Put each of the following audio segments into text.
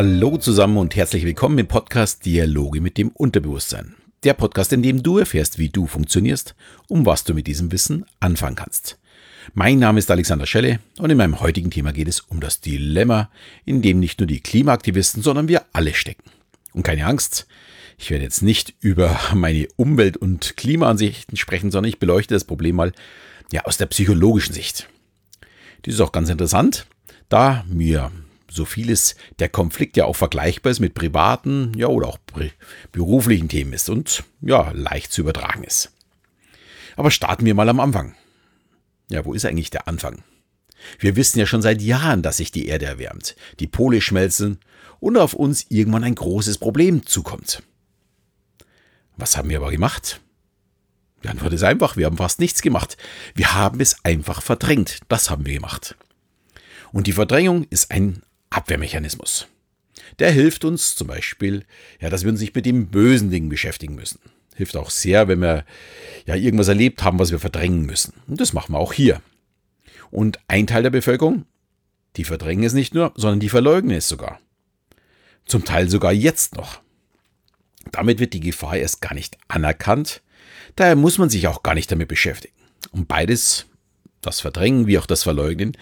Hallo zusammen und herzlich willkommen im Podcast Dialoge mit dem Unterbewusstsein. Der Podcast, in dem du erfährst, wie du funktionierst, um was du mit diesem Wissen anfangen kannst. Mein Name ist Alexander Schelle und in meinem heutigen Thema geht es um das Dilemma, in dem nicht nur die Klimaaktivisten, sondern wir alle stecken. Und keine Angst, ich werde jetzt nicht über meine Umwelt- und Klimaansichten sprechen, sondern ich beleuchte das Problem mal ja aus der psychologischen Sicht. Dies ist auch ganz interessant, da mir so vieles der Konflikt ja auch vergleichbar ist mit privaten, ja oder auch beruflichen Themen ist und ja leicht zu übertragen ist. Aber starten wir mal am Anfang. Ja, wo ist eigentlich der Anfang? Wir wissen ja schon seit Jahren, dass sich die Erde erwärmt, die Pole schmelzen und auf uns irgendwann ein großes Problem zukommt. Was haben wir aber gemacht? Die Antwort ist einfach, wir haben fast nichts gemacht. Wir haben es einfach verdrängt. Das haben wir gemacht. Und die Verdrängung ist ein Abwehrmechanismus. Der hilft uns zum Beispiel, ja, dass wir uns nicht mit den bösen Dingen beschäftigen müssen. Hilft auch sehr, wenn wir ja irgendwas erlebt haben, was wir verdrängen müssen. Und das machen wir auch hier. Und ein Teil der Bevölkerung, die verdrängen es nicht nur, sondern die verleugnen es sogar. Zum Teil sogar jetzt noch. Damit wird die Gefahr erst gar nicht anerkannt. Daher muss man sich auch gar nicht damit beschäftigen. Und beides, das Verdrängen wie auch das Verleugnen,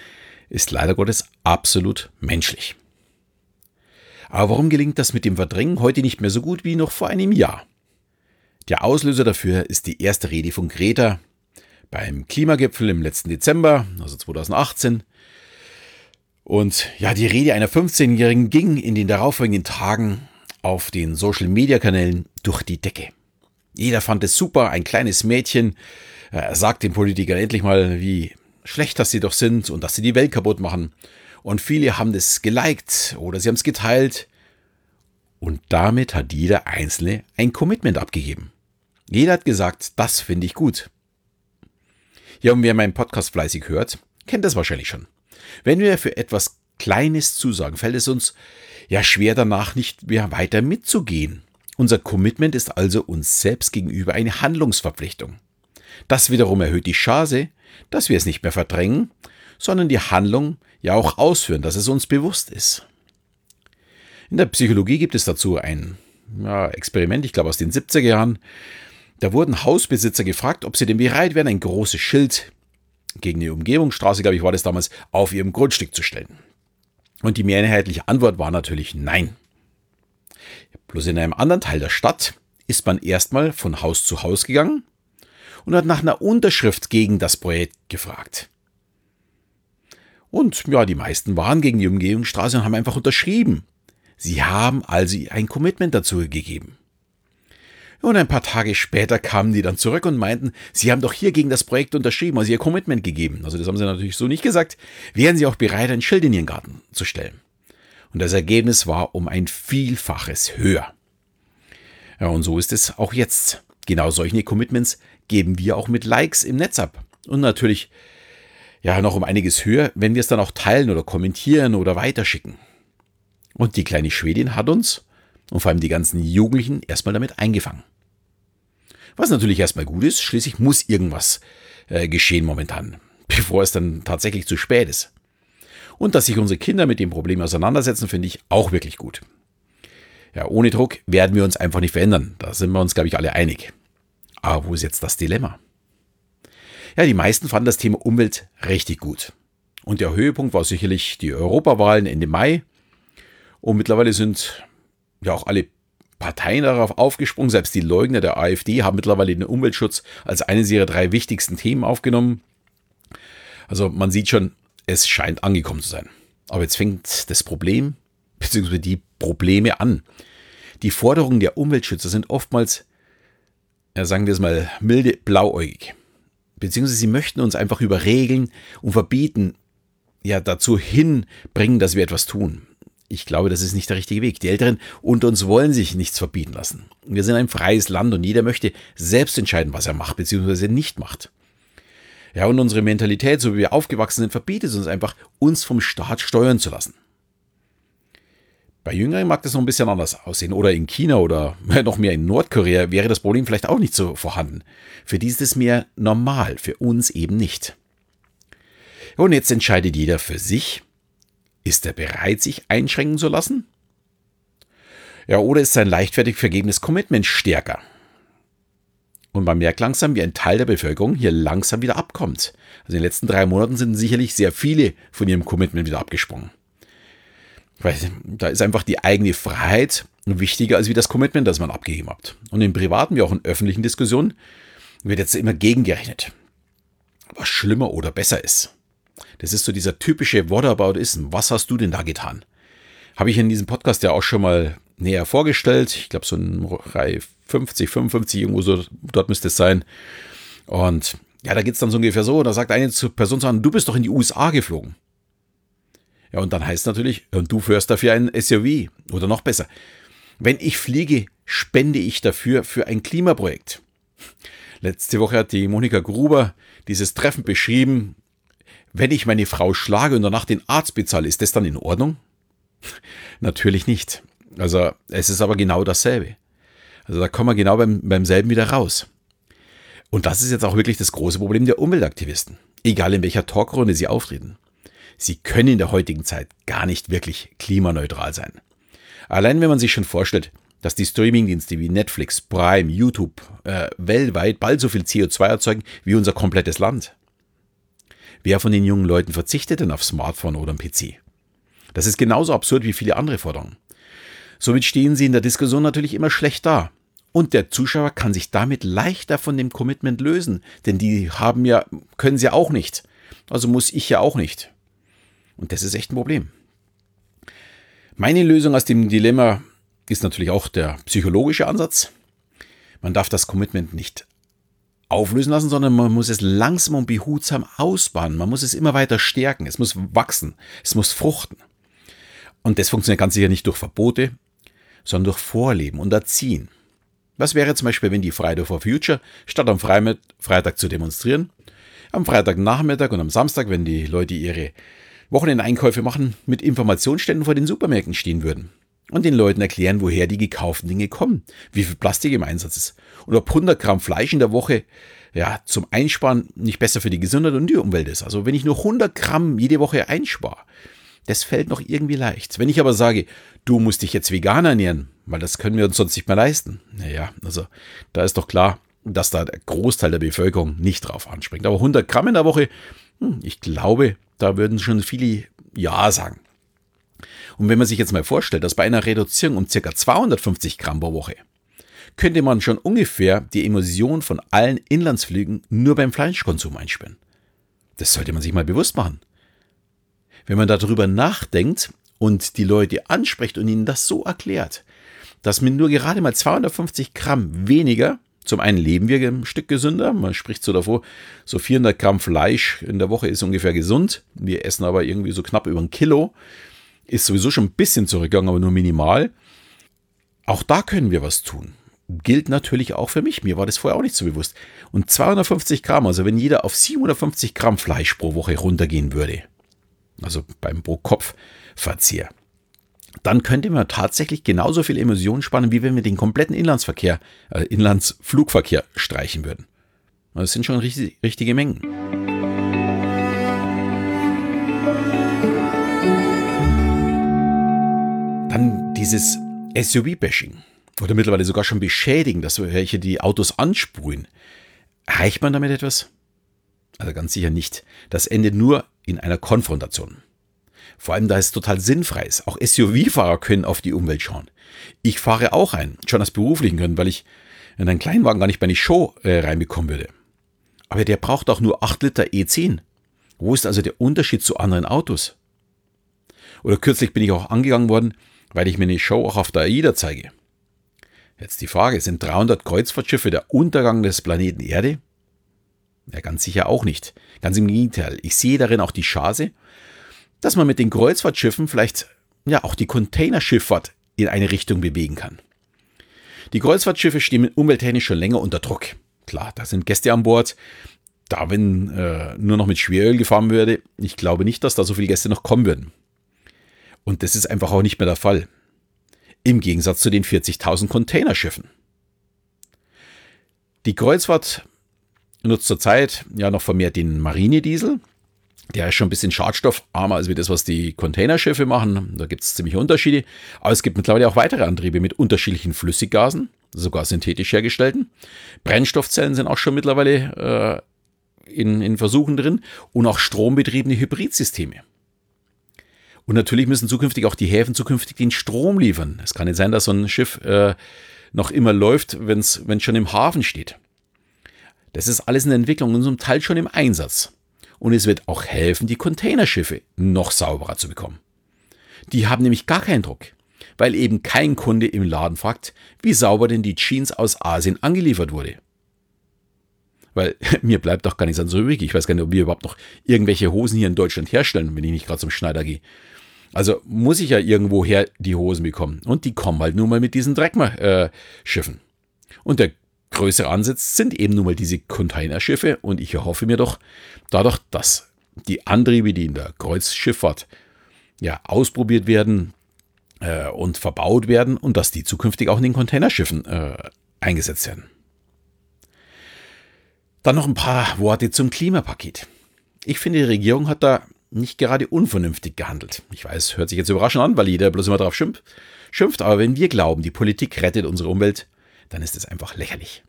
ist leider Gottes absolut menschlich. Aber warum gelingt das mit dem Verdrängen heute nicht mehr so gut wie noch vor einem Jahr? Der Auslöser dafür ist die erste Rede von Greta beim Klimagipfel im letzten Dezember, also 2018. Und ja, die Rede einer 15-Jährigen ging in den darauffolgenden Tagen auf den Social-Media-Kanälen durch die Decke. Jeder fand es super, ein kleines Mädchen äh, sagt den Politikern endlich mal, wie schlecht, dass sie doch sind und dass sie die Welt kaputt machen. Und viele haben das geliked oder sie haben es geteilt. Und damit hat jeder Einzelne ein Commitment abgegeben. Jeder hat gesagt, das finde ich gut. Ja, und wer meinen Podcast fleißig hört, kennt das wahrscheinlich schon. Wenn wir für etwas Kleines zusagen, fällt es uns ja schwer danach nicht mehr weiter mitzugehen. Unser Commitment ist also uns selbst gegenüber eine Handlungsverpflichtung. Das wiederum erhöht die Chance, dass wir es nicht mehr verdrängen, sondern die Handlung ja auch ausführen, dass es uns bewusst ist. In der Psychologie gibt es dazu ein ja, Experiment, ich glaube aus den 70er Jahren. Da wurden Hausbesitzer gefragt, ob sie denn bereit wären, ein großes Schild gegen die Umgebungsstraße, glaube ich, war das damals, auf ihrem Grundstück zu stellen. Und die mehrheitliche Antwort war natürlich nein. Bloß in einem anderen Teil der Stadt ist man erstmal von Haus zu Haus gegangen und hat nach einer Unterschrift gegen das Projekt gefragt. Und ja, die meisten waren gegen die Umgehungsstraße und haben einfach unterschrieben. Sie haben also ein Commitment dazu gegeben. Und ein paar Tage später kamen die dann zurück und meinten, sie haben doch hier gegen das Projekt unterschrieben, also ihr Commitment gegeben. Also das haben sie natürlich so nicht gesagt. Wären sie auch bereit, ein Schild in ihren Garten zu stellen. Und das Ergebnis war um ein Vielfaches höher. Ja, und so ist es auch jetzt. Genau solche Commitments geben wir auch mit Likes im Netz ab. Und natürlich ja noch um einiges höher, wenn wir es dann auch teilen oder kommentieren oder weiterschicken. Und die kleine Schwedin hat uns und vor allem die ganzen Jugendlichen erstmal damit eingefangen. Was natürlich erstmal gut ist, schließlich muss irgendwas äh, geschehen momentan, bevor es dann tatsächlich zu spät ist. Und dass sich unsere Kinder mit dem Problem auseinandersetzen, finde ich auch wirklich gut. Ja, ohne Druck werden wir uns einfach nicht verändern. Da sind wir uns, glaube ich, alle einig. Aber wo ist jetzt das Dilemma? Ja, die meisten fanden das Thema Umwelt richtig gut. Und der Höhepunkt war sicherlich die Europawahlen Ende Mai. Und mittlerweile sind ja auch alle Parteien darauf aufgesprungen. Selbst die Leugner der AfD haben mittlerweile den Umweltschutz als eines ihrer drei wichtigsten Themen aufgenommen. Also man sieht schon, es scheint angekommen zu sein. Aber jetzt fängt das Problem bzw. die Probleme an. Die Forderungen der Umweltschützer sind oftmals ja, sagen wir es mal, milde blauäugig. Beziehungsweise sie möchten uns einfach über Regeln und Verbieten ja dazu hinbringen, dass wir etwas tun. Ich glaube, das ist nicht der richtige Weg. Die Älteren unter uns wollen sich nichts verbieten lassen. Wir sind ein freies Land und jeder möchte selbst entscheiden, was er macht bzw. nicht macht. Ja, und unsere Mentalität, so wie wir aufgewachsen sind, verbietet es uns einfach, uns vom Staat steuern zu lassen. Bei Jüngeren mag das noch ein bisschen anders aussehen. Oder in China oder noch mehr in Nordkorea wäre das Problem vielleicht auch nicht so vorhanden. Für die ist es mehr normal, für uns eben nicht. Und jetzt entscheidet jeder für sich, ist er bereit, sich einschränken zu lassen? Ja, oder ist sein leichtfertig vergebenes Commitment stärker? Und man merkt langsam, wie ein Teil der Bevölkerung hier langsam wieder abkommt. Also in den letzten drei Monaten sind sicherlich sehr viele von ihrem Commitment wieder abgesprungen. Weil da ist einfach die eigene Freiheit wichtiger als wie das Commitment, das man abgegeben hat. Und in privaten wie auch in öffentlichen Diskussionen wird jetzt immer gegengerechnet, was schlimmer oder besser ist. Das ist so dieser typische Whataboutism. Was hast du denn da getan? Habe ich in diesem Podcast ja auch schon mal näher vorgestellt. Ich glaube, so in Reihe 50, 55, irgendwo so, dort müsste es sein. Und ja, da geht es dann so ungefähr so. Da sagt eine Person zu du bist doch in die USA geflogen. Ja, und dann heißt natürlich, und du fährst dafür ein SUV. Oder noch besser, wenn ich fliege, spende ich dafür für ein Klimaprojekt. Letzte Woche hat die Monika Gruber dieses Treffen beschrieben. Wenn ich meine Frau schlage und danach den Arzt bezahle, ist das dann in Ordnung? Natürlich nicht. Also es ist aber genau dasselbe. Also da kommen wir genau beim, beim selben wieder raus. Und das ist jetzt auch wirklich das große Problem der Umweltaktivisten. Egal in welcher Talkrunde sie auftreten. Sie können in der heutigen Zeit gar nicht wirklich klimaneutral sein. Allein wenn man sich schon vorstellt, dass die Streamingdienste wie Netflix, Prime, YouTube äh, weltweit bald so viel CO2 erzeugen wie unser komplettes Land. Wer von den jungen Leuten verzichtet denn auf Smartphone oder PC? Das ist genauso absurd wie viele andere Forderungen. Somit stehen sie in der Diskussion natürlich immer schlecht da. Und der Zuschauer kann sich damit leichter von dem Commitment lösen, denn die haben ja, können sie auch nicht. Also muss ich ja auch nicht. Und das ist echt ein Problem. Meine Lösung aus dem Dilemma ist natürlich auch der psychologische Ansatz. Man darf das Commitment nicht auflösen lassen, sondern man muss es langsam und behutsam ausbauen. Man muss es immer weiter stärken. Es muss wachsen. Es muss fruchten. Und das funktioniert ganz sicher nicht durch Verbote, sondern durch Vorleben und Erziehen. Was wäre zum Beispiel, wenn die Friday for Future statt am Freitag zu demonstrieren, am Freitagnachmittag und am Samstag, wenn die Leute ihre Wochenendeinkäufe machen, mit Informationsständen vor den Supermärkten stehen würden und den Leuten erklären, woher die gekauften Dinge kommen, wie viel Plastik im Einsatz ist und ob 100 Gramm Fleisch in der Woche ja, zum Einsparen nicht besser für die Gesundheit und die Umwelt ist. Also wenn ich nur 100 Gramm jede Woche einspare, das fällt noch irgendwie leicht. Wenn ich aber sage, du musst dich jetzt vegan ernähren, weil das können wir uns sonst nicht mehr leisten. Naja, also da ist doch klar, dass da der Großteil der Bevölkerung nicht drauf anspringt. Aber 100 Gramm in der Woche, hm, ich glaube, da würden schon viele Ja sagen. Und wenn man sich jetzt mal vorstellt, dass bei einer Reduzierung um ca. 250 Gramm pro Woche könnte man schon ungefähr die Emission von allen Inlandsflügen nur beim Fleischkonsum einsparen. Das sollte man sich mal bewusst machen. Wenn man darüber nachdenkt und die Leute anspricht und ihnen das so erklärt, dass mit nur gerade mal 250 Gramm weniger, zum einen leben wir ein Stück gesünder, man spricht so davor, so 400 Gramm Fleisch in der Woche ist ungefähr gesund, wir essen aber irgendwie so knapp über ein Kilo, ist sowieso schon ein bisschen zurückgegangen, aber nur minimal. Auch da können wir was tun. Gilt natürlich auch für mich. Mir war das vorher auch nicht so bewusst. Und 250 Gramm, also wenn jeder auf 750 Gramm Fleisch pro Woche runtergehen würde, also beim Pro-Kopf-Verzehr, dann könnte man tatsächlich genauso viel Emissionen sparen, wie wenn wir den kompletten Inlandsverkehr, äh, Inlandsflugverkehr streichen würden. Das sind schon richtig, richtige Mengen. Dann dieses SUV-Bashing oder mittlerweile sogar schon beschädigen, dass welche die Autos ansprühen. Erreicht man damit etwas? Also ganz sicher nicht. Das endet nur in einer Konfrontation. Vor allem, da es total sinnfrei ist. Auch SUV-Fahrer können auf die Umwelt schauen. Ich fahre auch ein, schon aus beruflichen Gründen, weil ich in einen Kleinwagen gar nicht bei eine Show äh, reinbekommen würde. Aber der braucht auch nur 8 Liter E10. Wo ist also der Unterschied zu anderen Autos? Oder kürzlich bin ich auch angegangen worden, weil ich mir eine Show auch auf der AIDA zeige. Jetzt die Frage, sind 300 Kreuzfahrtschiffe der Untergang des Planeten Erde? Ja, ganz sicher auch nicht. Ganz im Gegenteil. Ich sehe darin auch die Chance, dass man mit den Kreuzfahrtschiffen vielleicht ja auch die Containerschifffahrt in eine Richtung bewegen kann. Die Kreuzfahrtschiffe stehen umwelttechnisch schon länger unter Druck. Klar, da sind Gäste an Bord. Da, wenn äh, nur noch mit Schweröl gefahren würde, ich glaube nicht, dass da so viele Gäste noch kommen würden. Und das ist einfach auch nicht mehr der Fall. Im Gegensatz zu den 40.000 Containerschiffen. Die Kreuzfahrt nutzt zurzeit ja noch vermehrt den Marinediesel. Der ist schon ein bisschen schadstoffarmer als wie das, was die Containerschiffe machen. Da gibt es ziemliche Unterschiede. Aber es gibt mittlerweile auch weitere Antriebe mit unterschiedlichen Flüssiggasen, sogar synthetisch hergestellten. Brennstoffzellen sind auch schon mittlerweile äh, in, in Versuchen drin und auch strombetriebene Hybridsysteme. Und natürlich müssen zukünftig auch die Häfen zukünftig den Strom liefern. Es kann nicht sein, dass so ein Schiff äh, noch immer läuft, wenn es schon im Hafen steht. Das ist alles in Entwicklung und zum Teil schon im Einsatz. Und es wird auch helfen, die Containerschiffe noch sauberer zu bekommen. Die haben nämlich gar keinen Druck, weil eben kein Kunde im Laden fragt, wie sauber denn die Jeans aus Asien angeliefert wurde. Weil mir bleibt doch gar nichts anderes übrig. Ich weiß gar nicht, ob wir überhaupt noch irgendwelche Hosen hier in Deutschland herstellen, wenn ich nicht gerade zum Schneider gehe. Also muss ich ja irgendwoher die Hosen bekommen. Und die kommen halt nur mal mit diesen Dreckschiffen. Äh, und der größere Ansatz sind eben nun mal diese Containerschiffe. Und ich erhoffe mir doch dadurch, dass die Antriebe, die in der Kreuzschifffahrt ja, ausprobiert werden äh, und verbaut werden und dass die zukünftig auch in den Containerschiffen äh, eingesetzt werden. Dann noch ein paar Worte zum Klimapaket. Ich finde, die Regierung hat da nicht gerade unvernünftig gehandelt. Ich weiß, hört sich jetzt überraschend an, weil jeder bloß immer darauf schimpft, schimpft, aber wenn wir glauben, die Politik rettet unsere Umwelt, dann ist es einfach lächerlich.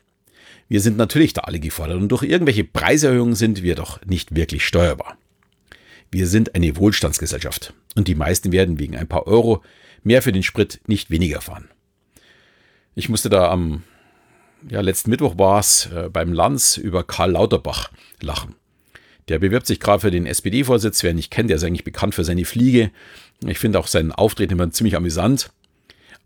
Wir sind natürlich da alle gefordert und durch irgendwelche Preiserhöhungen sind wir doch nicht wirklich steuerbar. Wir sind eine Wohlstandsgesellschaft und die meisten werden wegen ein paar Euro mehr für den Sprit nicht weniger fahren. Ich musste da am ja, letzten Mittwoch war es äh, beim Lanz über Karl Lauterbach lachen. Der bewirbt sich gerade für den SPD-Vorsitz. Wer ihn nicht kennt, der ist eigentlich bekannt für seine Fliege. Ich finde auch seinen Auftreten immer ziemlich amüsant.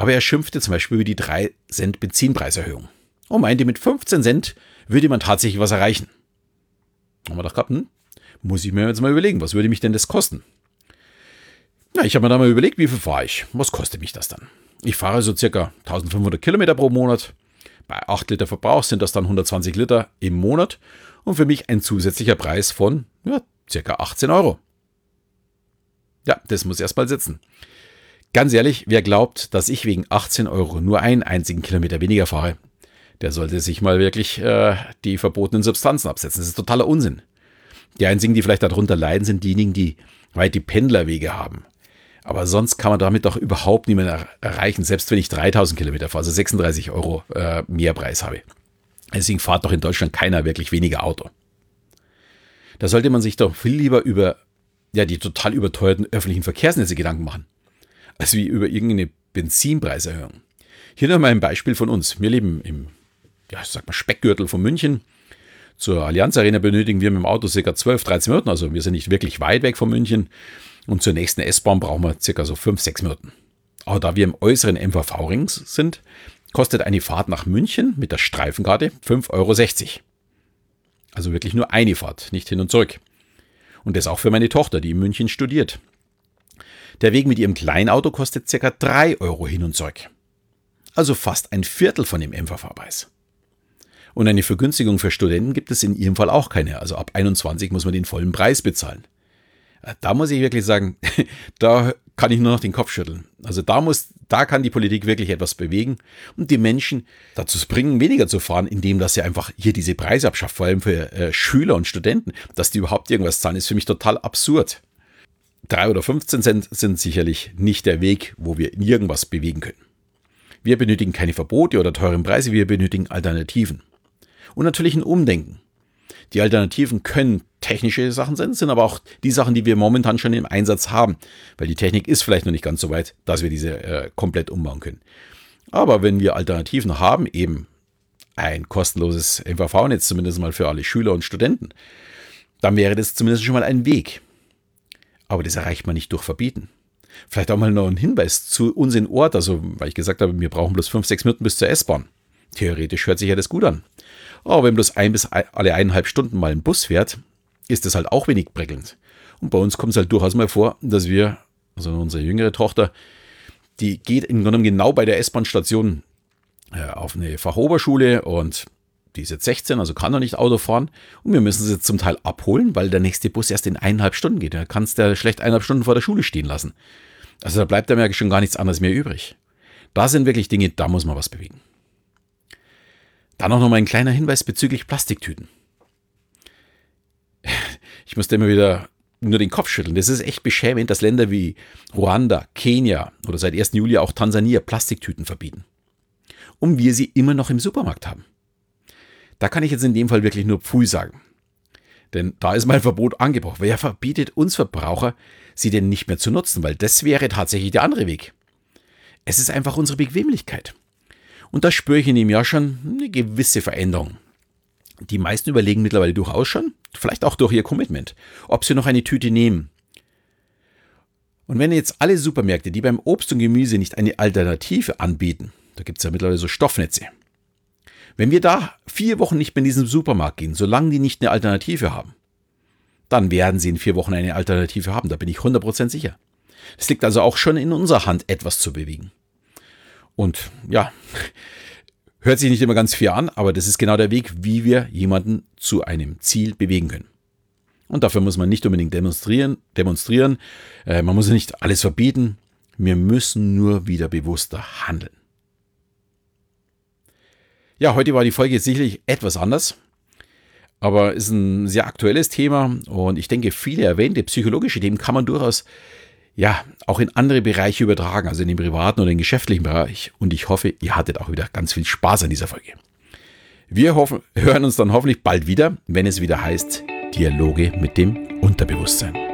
Aber er schimpfte zum Beispiel über die 3 Cent Benzinpreiserhöhung und meinte, mit 15 Cent würde man tatsächlich was erreichen. Haben wir gedacht, hm, muss ich mir jetzt mal überlegen, was würde mich denn das kosten? Ja, ich habe mir da mal überlegt, wie viel fahre ich? Was kostet mich das dann? Ich fahre so circa 1500 Kilometer pro Monat. Bei 8 Liter Verbrauch sind das dann 120 Liter im Monat und für mich ein zusätzlicher Preis von ja, circa 18 Euro. Ja, das muss erstmal sitzen. Ganz ehrlich, wer glaubt, dass ich wegen 18 Euro nur einen einzigen Kilometer weniger fahre, der sollte sich mal wirklich äh, die verbotenen Substanzen absetzen. Das ist totaler Unsinn. Die einzigen, die vielleicht darunter leiden, sind diejenigen, die weit die Pendlerwege haben. Aber sonst kann man damit doch überhaupt niemanden erreichen, selbst wenn ich 3000 Kilometer fahre, also 36 Euro äh, Mehrpreis habe. Deswegen fahrt doch in Deutschland keiner wirklich weniger Auto. Da sollte man sich doch viel lieber über ja, die total überteuerten öffentlichen Verkehrsnetze Gedanken machen, als wie über irgendeine Benzinpreiserhöhung. Hier noch mal ein Beispiel von uns. Wir leben im ja, sag mal Speckgürtel von München. Zur Allianz Arena benötigen wir mit dem Auto ca. 12, 13 Minuten, also wir sind nicht wirklich weit weg von München. Und zur nächsten S-Bahn brauchen wir ca. so 5, 6 Minuten. Aber da wir im äußeren MVV-Ring sind, kostet eine Fahrt nach München mit der Streifenkarte 5,60 Euro. Also wirklich nur eine Fahrt, nicht hin und zurück. Und das auch für meine Tochter, die in München studiert. Der Weg mit ihrem Kleinauto kostet ca. 3 Euro hin und zurück. Also fast ein Viertel von dem MVV-Preis. Und eine Vergünstigung für Studenten gibt es in ihrem Fall auch keine. Also ab 21 muss man den vollen Preis bezahlen. Äh, da muss ich wirklich sagen, da kann ich nur noch den Kopf schütteln. Also da muss, da kann die Politik wirklich etwas bewegen und die Menschen dazu bringen, weniger zu fahren, indem dass sie einfach hier diese Preise abschafft, vor allem für äh, Schüler und Studenten, dass die überhaupt irgendwas zahlen, ist für mich total absurd. Drei oder 15 Cent sind sicherlich nicht der Weg, wo wir irgendwas bewegen können. Wir benötigen keine Verbote oder teuren Preise, wir benötigen Alternativen. Und natürlich ein Umdenken. Die Alternativen können technische Sachen sein, sind aber auch die Sachen, die wir momentan schon im Einsatz haben, weil die Technik ist vielleicht noch nicht ganz so weit, dass wir diese äh, komplett umbauen können. Aber wenn wir Alternativen haben, eben ein kostenloses MVV-Netz, zumindest mal für alle Schüler und Studenten, dann wäre das zumindest schon mal ein Weg. Aber das erreicht man nicht durch Verbieten. Vielleicht auch mal noch ein Hinweis zu uns in Ort, also weil ich gesagt habe, wir brauchen bloß fünf, sechs Minuten bis zur S-Bahn. Theoretisch hört sich ja das gut an. Aber wenn bloß ein bis alle eineinhalb Stunden mal ein Bus fährt, ist das halt auch wenig prickelnd. Und bei uns kommt es halt durchaus mal vor, dass wir, also unsere jüngere Tochter, die geht im Grunde genau bei der S-Bahn-Station äh, auf eine Fachoberschule und die ist jetzt 16, also kann noch nicht Auto fahren. Und wir müssen sie zum Teil abholen, weil der nächste Bus erst in eineinhalb Stunden geht. Da kannst du schlecht eineinhalb Stunden vor der Schule stehen lassen. Also da bleibt ja schon gar nichts anderes mehr übrig. Da sind wirklich Dinge, da muss man was bewegen. Dann auch noch mal ein kleiner Hinweis bezüglich Plastiktüten. Ich musste immer wieder nur den Kopf schütteln. Das ist echt beschämend, dass Länder wie Ruanda, Kenia oder seit 1. Juli auch Tansania Plastiktüten verbieten. Und wir sie immer noch im Supermarkt haben. Da kann ich jetzt in dem Fall wirklich nur Pfui sagen. Denn da ist mein Verbot angebrochen. Wer verbietet uns Verbraucher, sie denn nicht mehr zu nutzen? Weil das wäre tatsächlich der andere Weg. Es ist einfach unsere Bequemlichkeit. Und da spüre ich in ihm ja schon eine gewisse Veränderung. Die meisten überlegen mittlerweile durchaus schon, vielleicht auch durch ihr Commitment, ob sie noch eine Tüte nehmen. Und wenn jetzt alle Supermärkte, die beim Obst und Gemüse nicht eine Alternative anbieten, da gibt es ja mittlerweile so Stoffnetze, wenn wir da vier Wochen nicht mehr in diesen Supermarkt gehen, solange die nicht eine Alternative haben, dann werden sie in vier Wochen eine Alternative haben, da bin ich 100% sicher. Es liegt also auch schon in unserer Hand, etwas zu bewegen. Und ja, hört sich nicht immer ganz fair an, aber das ist genau der Weg, wie wir jemanden zu einem Ziel bewegen können. Und dafür muss man nicht unbedingt demonstrieren, demonstrieren. Äh, man muss nicht alles verbieten. Wir müssen nur wieder bewusster handeln. Ja, heute war die Folge sicherlich etwas anders, aber ist ein sehr aktuelles Thema und ich denke, viele erwähnte psychologische Themen kann man durchaus ja auch in andere Bereiche übertragen, also in den privaten oder den geschäftlichen Bereich. Und ich hoffe, ihr hattet auch wieder ganz viel Spaß an dieser Folge. Wir hoffen, hören uns dann hoffentlich bald wieder, wenn es wieder heißt Dialoge mit dem Unterbewusstsein.